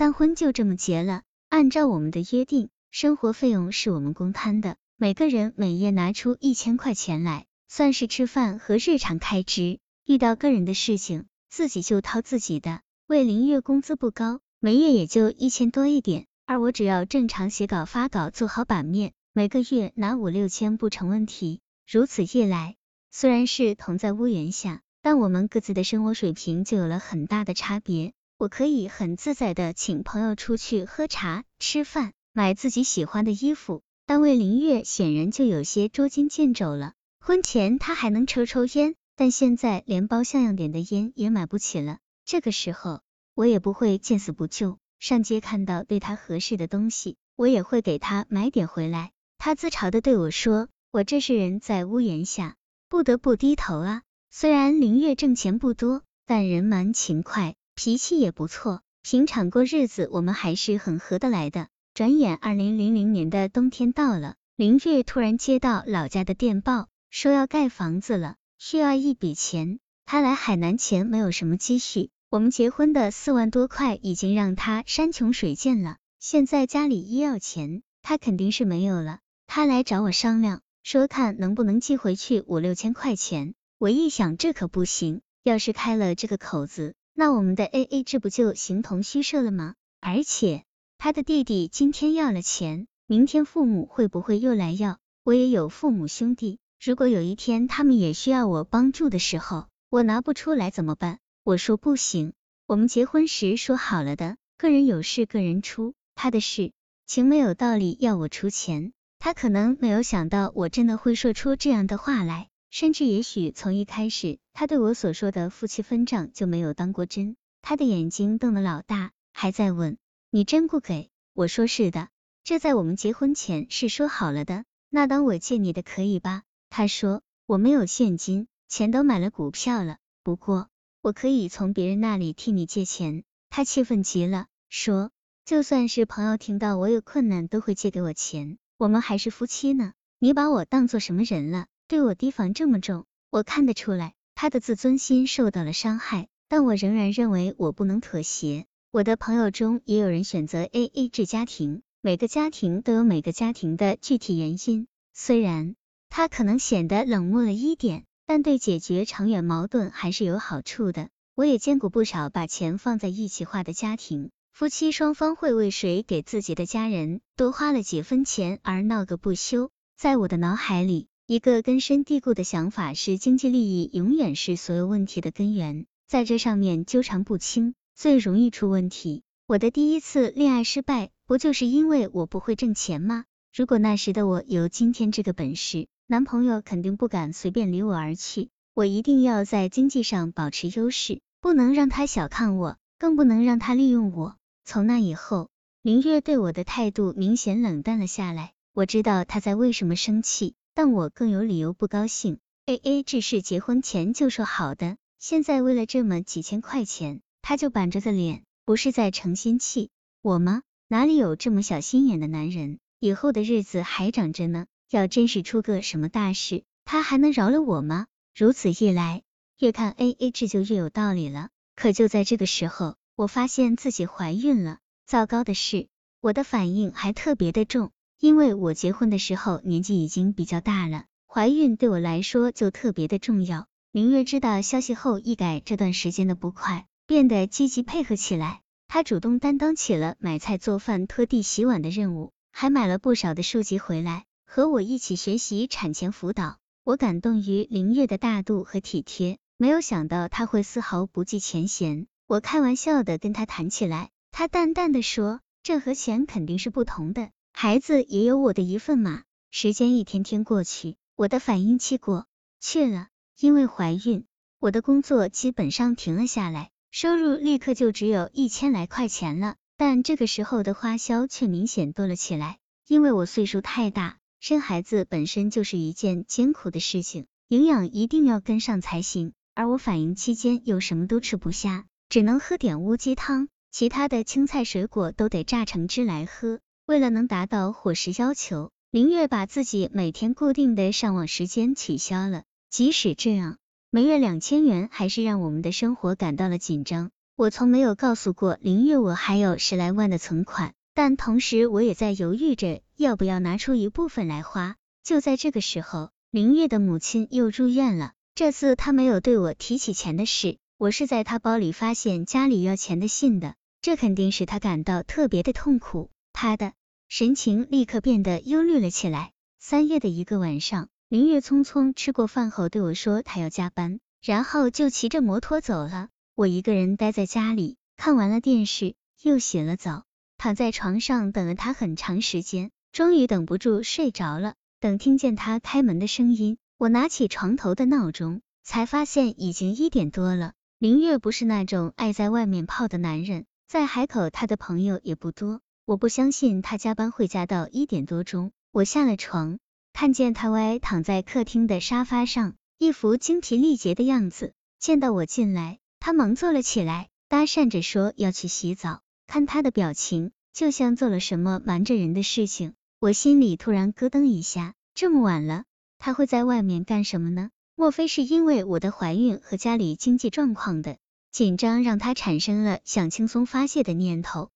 但婚就这么结了。按照我们的约定，生活费用是我们公摊的，每个人每月拿出一千块钱来，算是吃饭和日常开支。遇到个人的事情，自己就掏自己的。魏林月工资不高，每月也就一千多一点，而我只要正常写稿、发稿、做好版面，每个月拿五六千不成问题。如此一来，虽然是同在屋檐下，但我们各自的生活水平就有了很大的差别。我可以很自在的请朋友出去喝茶、吃饭，买自己喜欢的衣服，但魏林月显然就有些捉襟见肘了。婚前他还能抽抽烟，但现在连包像样点的烟也买不起了。这个时候，我也不会见死不救，上街看到对他合适的东西，我也会给他买点回来。他自嘲的对我说：“我这是人在屋檐下，不得不低头啊。”虽然林月挣钱不多，但人蛮勤快。脾气也不错，平常过日子我们还是很合得来的。转眼二零零零年的冬天到了，林月突然接到老家的电报，说要盖房子了，需要一笔钱。他来海南前没有什么积蓄，我们结婚的四万多块已经让他山穷水尽了，现在家里一要钱，他肯定是没有了。他来找我商量，说看能不能寄回去五六千块钱。我一想，这可不行，要是开了这个口子。那我们的 A A 制不就形同虚设了吗？而且他的弟弟今天要了钱，明天父母会不会又来要？我也有父母兄弟，如果有一天他们也需要我帮助的时候，我拿不出来怎么办？我说不行，我们结婚时说好了的，个人有事个人出，他的事情没有道理要我出钱。他可能没有想到我真的会说出这样的话来。甚至也许从一开始，他对我所说的夫妻分账就没有当过真。他的眼睛瞪得老大，还在问：“你真不给？”我说：“是的，这在我们结婚前是说好了的。”那当我借你的可以吧？他说：“我没有现金，钱都买了股票了。不过我可以从别人那里替你借钱。”他气愤极了，说：“就算是朋友听到我有困难，都会借给我钱。我们还是夫妻呢，你把我当做什么人了？”对我提防这么重，我看得出来，他的自尊心受到了伤害，但我仍然认为我不能妥协。我的朋友中也有人选择 A A 制家庭，每个家庭都有每个家庭的具体原因。虽然他可能显得冷漠了一点，但对解决长远矛盾还是有好处的。我也见过不少把钱放在一起花的家庭，夫妻双方会为谁给自己的家人多花了几分钱而闹个不休。在我的脑海里。一个根深蒂固的想法是，经济利益永远是所有问题的根源，在这上面纠缠不清，最容易出问题。我的第一次恋爱失败，不就是因为我不会挣钱吗？如果那时的我有今天这个本事，男朋友肯定不敢随便离我而去。我一定要在经济上保持优势，不能让他小看我，更不能让他利用我。从那以后，林月对我的态度明显冷淡了下来。我知道他在为什么生气。但我更有理由不高兴。A A 制是结婚前就说好的，现在为了这么几千块钱，他就板着个脸，不是在成心气我吗？哪里有这么小心眼的男人？以后的日子还长着呢，要真是出个什么大事，他还能饶了我吗？如此一来，越看 A A 制就越有道理了。可就在这个时候，我发现自己怀孕了。糟糕的是，我的反应还特别的重。因为我结婚的时候年纪已经比较大了，怀孕对我来说就特别的重要。明月知道消息后，一改这段时间的不快，变得积极配合起来。她主动担当起了买菜、做饭、拖地、洗碗的任务，还买了不少的书籍回来，和我一起学习产前辅导。我感动于林月的大度和体贴，没有想到她会丝毫不计前嫌。我开玩笑的跟她谈起来，她淡淡的说：“这和钱肯定是不同的。”孩子也有我的一份嘛。时间一天天过去，我的反应期过去了。因为怀孕，我的工作基本上停了下来，收入立刻就只有一千来块钱了。但这个时候的花销却明显多了起来。因为我岁数太大，生孩子本身就是一件艰苦的事情，营养一定要跟上才行。而我反应期间又什么都吃不下，只能喝点乌鸡汤，其他的青菜水果都得榨成汁来喝。为了能达到伙食要求，林月把自己每天固定的上网时间取消了。即使这样，每月两千元还是让我们的生活感到了紧张。我从没有告诉过林月我还有十来万的存款，但同时我也在犹豫着要不要拿出一部分来花。就在这个时候，林月的母亲又住院了。这次他没有对我提起钱的事，我是在他包里发现家里要钱的信的，这肯定使他感到特别的痛苦。他的神情立刻变得忧虑了起来。三月的一个晚上，林月匆匆吃过饭后对我说他要加班，然后就骑着摩托走了。我一个人待在家里，看完了电视，又洗了澡，躺在床上等了他很长时间，终于等不住睡着了。等听见他开门的声音，我拿起床头的闹钟，才发现已经一点多了。林月不是那种爱在外面泡的男人，在海口他的朋友也不多。我不相信他加班会加到一点多钟。我下了床，看见他歪躺在客厅的沙发上，一副精疲力竭的样子。见到我进来，他忙坐了起来，搭讪着说要去洗澡。看他的表情，就像做了什么瞒着人的事情。我心里突然咯噔一下，这么晚了，他会在外面干什么呢？莫非是因为我的怀孕和家里经济状况的紧张，让他产生了想轻松发泄的念头？